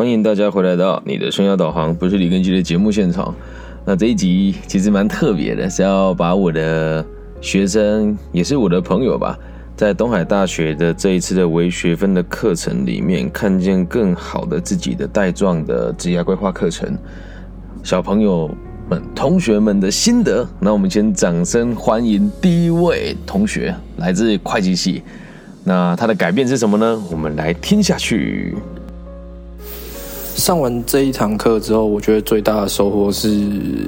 欢迎大家回来到你的生涯导航，不是李根基的节目现场。那这一集其实蛮特别的，是要把我的学生，也是我的朋友吧，在东海大学的这一次的微学分的课程里面，看见更好的自己的带状的职业规划课程，小朋友们、同学们的心得。那我们先掌声欢迎第一位同学，来自会计系。那他的改变是什么呢？我们来听下去。上完这一堂课之后，我觉得最大的收获是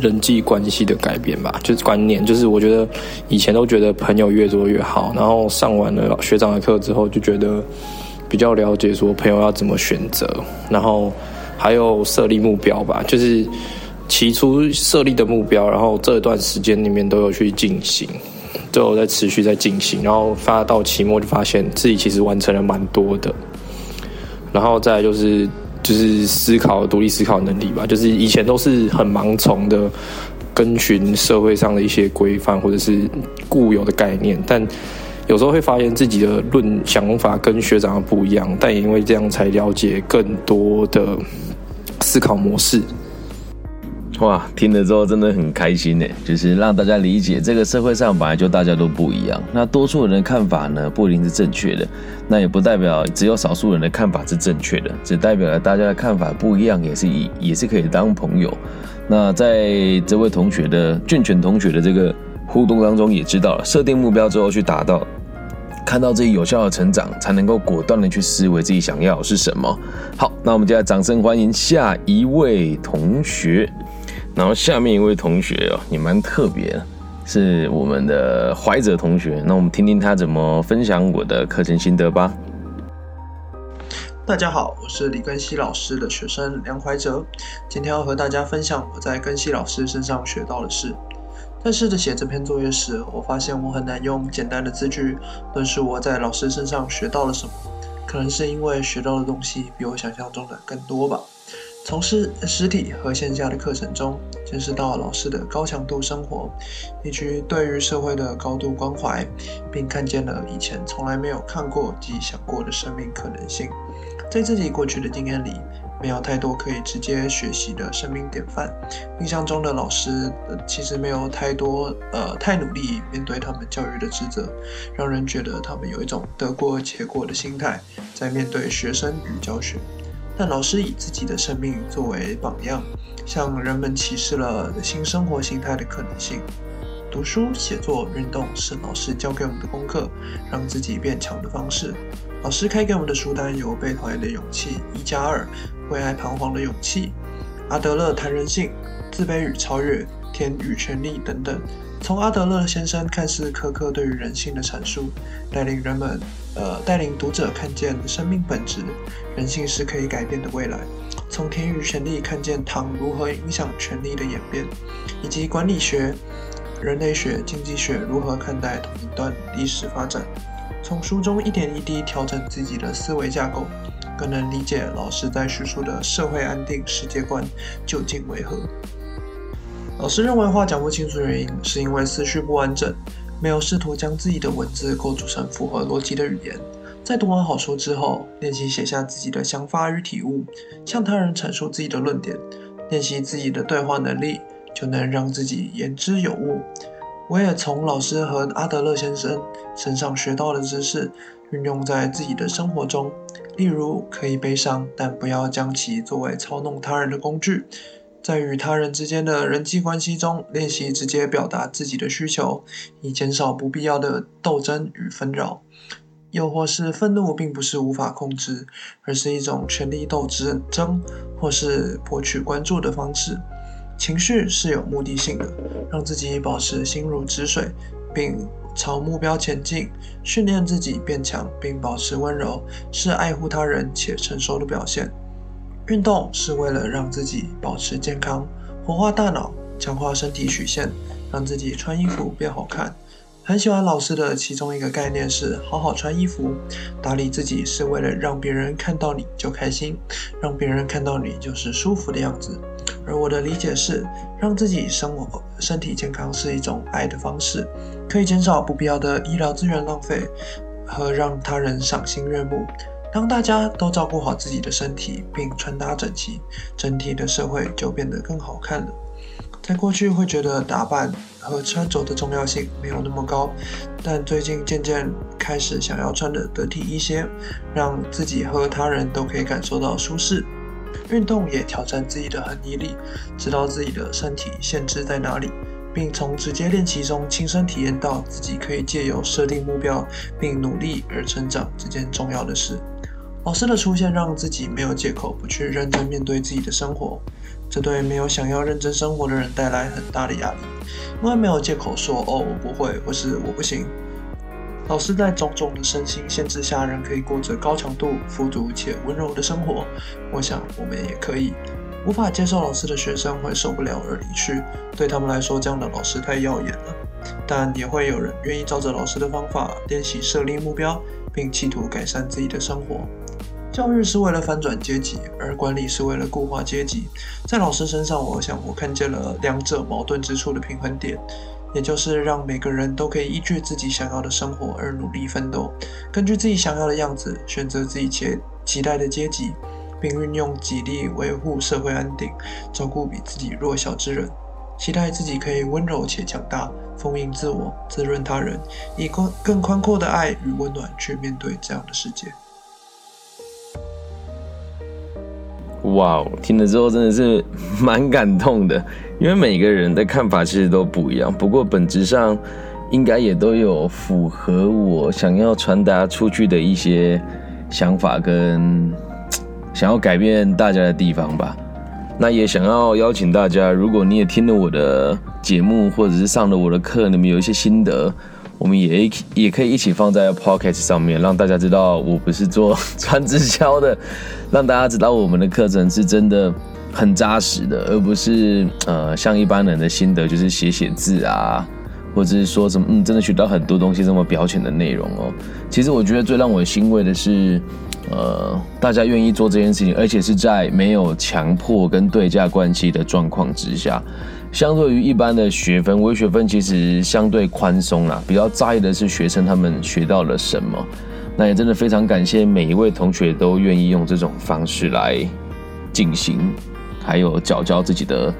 人际关系的改变吧，就是观念。就是我觉得以前都觉得朋友越多越好，然后上完了学长的课之后，就觉得比较了解说朋友要怎么选择，然后还有设立目标吧，就是起初设立的目标，然后这段时间里面都有去进行，都有在持续在进行，然后发到期末就发现自己其实完成了蛮多的，然后再就是。就是思考独立思考能力吧，就是以前都是很盲从的，跟循社会上的一些规范或者是固有的概念，但有时候会发现自己的论想法跟学长不一样，但也因为这样才了解更多的思考模式。哇，听了之后真的很开心呢，就是让大家理解这个社会上本来就大家都不一样，那多数人的看法呢不一定是正确的，那也不代表只有少数人的看法是正确的，只代表了大家的看法不一样，也是以也是可以当朋友。那在这位同学的俊全同学的这个互动当中，也知道了设定目标之后去达到，看到自己有效的成长，才能够果断的去思维自己想要是什么。好，那我们就来掌声欢迎下一位同学。然后下面一位同学哦，也蛮特别的，是我们的怀哲同学。那我们听听他怎么分享我的课程心得吧。大家好，我是李根熙老师的学生梁怀哲，今天要和大家分享我在根熙老师身上学到的事。在试着写这篇作业时，我发现我很难用简单的字句论述我在老师身上学到了什么，可能是因为学到的东西比我想象中的更多吧。从事实体和线下的课程中，见识到老师的高强度生活，以及对于社会的高度关怀，并看见了以前从来没有看过及想过的生命可能性。在自己过去的经验里，没有太多可以直接学习的生命典范。印象中的老师，其实没有太多呃太努力面对他们教育的职责，让人觉得他们有一种得过且过的心态，在面对学生与教学。但老师以自己的生命作为榜样，向人们启示了新生活形态的可能性。读书、写作、运动是老师教给我们的功课，让自己变强的方式。老师开给我们的书单有《被讨厌的勇气》、一加二、为爱彷徨的勇气、阿德勒谈人性、自卑与超越、天与权力等等。从阿德勒先生看似苛刻对于人性的阐述，带领人们，呃，带领读者看见生命本质，人性是可以改变的未来。从田与权力看见糖如何影响权力的演变，以及管理学、人类学、经济学如何看待同一段历史发展。从书中一点一滴调整自己的思维架构，更能理解老师在叙述的社会安定世界观究竟为何。老师认为话讲不清楚的原因，是因为思绪不完整，没有试图将自己的文字构筑成符合逻辑的语言。在读完好书之后，练习写下自己的想法与体悟，向他人阐述自己的论点，练习自己的对话能力，就能让自己言之有物。我也从老师和阿德勒先生身上学到的知识，运用在自己的生活中。例如，可以悲伤，但不要将其作为操弄他人的工具。在与他人之间的人际关系中，练习直接表达自己的需求，以减少不必要的斗争与纷扰。又或是愤怒并不是无法控制，而是一种权力斗争，或是博取关注的方式。情绪是有目的性的，让自己保持心如止水，并朝目标前进。训练自己变强并保持温柔，是爱护他人且成熟的表现。运动是为了让自己保持健康，活化大脑，强化身体曲线，让自己穿衣服变好看。很喜欢老师的其中一个概念是好好穿衣服，打理自己是为了让别人看到你就开心，让别人看到你就是舒服的样子。而我的理解是，让自己生活身体健康是一种爱的方式，可以减少不必要的医疗资源浪费和让他人赏心悦目。当大家都照顾好自己的身体，并穿搭整齐，整体的社会就变得更好看了。在过去会觉得打扮和穿着的重要性没有那么高，但最近渐渐开始想要穿的得体一些，让自己和他人都可以感受到舒适。运动也挑战自己的恒毅力，知道自己的身体限制在哪里，并从直接练习中亲身体验到自己可以借由设定目标并努力而成长这件重要的事。老师的出现让自己没有借口不去认真面对自己的生活。这对没有想要认真生活的人带来很大的压力，因为没有借口说“哦，我不会”或是“我不行”。老师在种种的身心限制下，仍可以过着高强度、富足且温柔的生活。我想，我们也可以。无法接受老师的学生会受不了而离去，对他们来说，这样的老师太耀眼了。但也会有人愿意照着老师的方法练习设立目标，并企图改善自己的生活。教育是为了翻转阶级，而管理是为了固化阶级。在老师身上，我想我看见了两者矛盾之处的平衡点，也就是让每个人都可以依据自己想要的生活而努力奋斗，根据自己想要的样子选择自己期期待的阶级，并运用己力维护社会安定，照顾比自己弱小之人，期待自己可以温柔且强大，丰盈自我，滋润他人，以更更宽阔的爱与温暖去面对这样的世界。哇哦，听了之后真的是 蛮感动的，因为每个人的看法其实都不一样，不过本质上应该也都有符合我想要传达出去的一些想法跟想要改变大家的地方吧。那也想要邀请大家，如果你也听了我的节目或者是上了我的课，你们有一些心得。我们也也可以一起放在 Pocket 上面，让大家知道我不是做 传直销的，让大家知道我们的课程是真的很扎实的，而不是呃像一般人的心得就是写写字啊，或者是说什么嗯真的学到很多东西这么表浅的内容哦。其实我觉得最让我欣慰的是，呃大家愿意做这件事情，而且是在没有强迫跟对价关系的状况之下。相对于一般的学分，微学分其实相对宽松啦，比较在意的是学生他们学到了什么。那也真的非常感谢每一位同学都愿意用这种方式来进行，还有交交自己的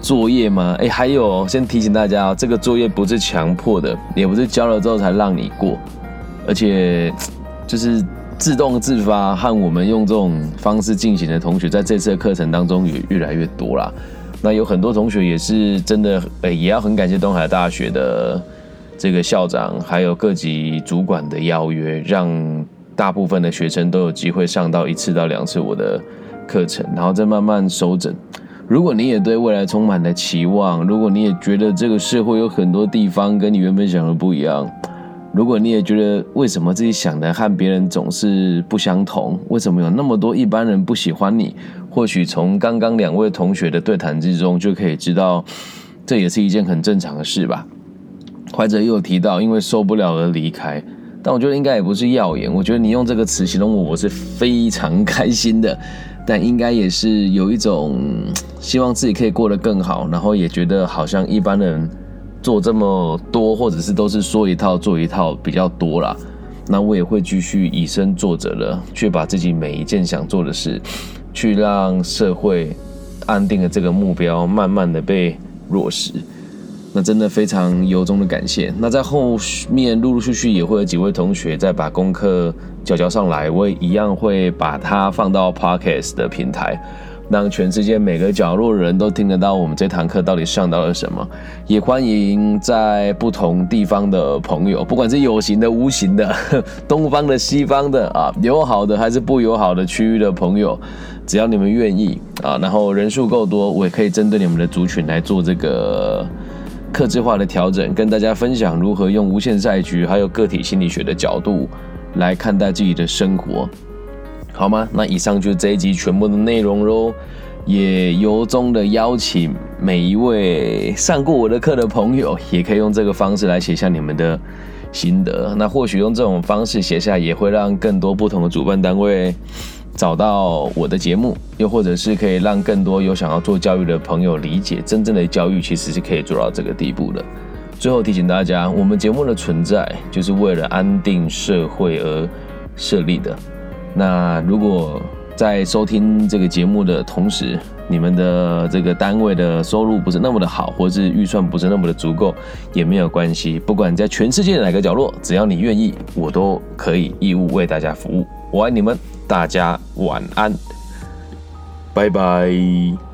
作业吗？哎，还有先提醒大家，这个作业不是强迫的，也不是交了之后才让你过，而且就是自动自发和我们用这种方式进行的同学，在这次的课程当中也越来越多啦。那有很多同学也是真的，诶，也要很感谢东海大学的这个校长，还有各级主管的邀约，让大部分的学生都有机会上到一次到两次我的课程，然后再慢慢收整。如果你也对未来充满了期望，如果你也觉得这个社会有很多地方跟你原本想的不一样。如果你也觉得为什么自己想的和别人总是不相同，为什么有那么多一般人不喜欢你？或许从刚刚两位同学的对谈之中就可以知道，这也是一件很正常的事吧。怀哲又提到因为受不了而离开，但我觉得应该也不是耀眼。我觉得你用这个词形容我，我是非常开心的，但应该也是有一种希望自己可以过得更好，然后也觉得好像一般人。做这么多，或者是都是说一套做一套比较多啦。那我也会继续以身作则的，去把自己每一件想做的事，去让社会安定的这个目标，慢慢的被落实。那真的非常由衷的感谢。那在后面陆陆续续也会有几位同学再把功课交交上来，我也一样会把它放到 Podcast 的平台。让全世界每个角落的人都听得到我们这堂课到底上到了什么，也欢迎在不同地方的朋友，不管是有形的、无形的，东方的、西方的啊，友好的还是不友好的区域的朋友，只要你们愿意啊，然后人数够多，我也可以针对你们的族群来做这个克制化的调整，跟大家分享如何用无限赛局还有个体心理学的角度来看待自己的生活。好吗？那以上就是这一集全部的内容喽。也由衷的邀请每一位上过我的课的朋友，也可以用这个方式来写下你们的心得。那或许用这种方式写下，也会让更多不同的主办单位找到我的节目，又或者是可以让更多有想要做教育的朋友理解，真正的教育其实是可以做到这个地步的。最后提醒大家，我们节目的存在就是为了安定社会而设立的。那如果在收听这个节目的同时，你们的这个单位的收入不是那么的好，或是预算不是那么的足够，也没有关系。不管在全世界哪个角落，只要你愿意，我都可以义务为大家服务。我爱你们，大家晚安，拜拜。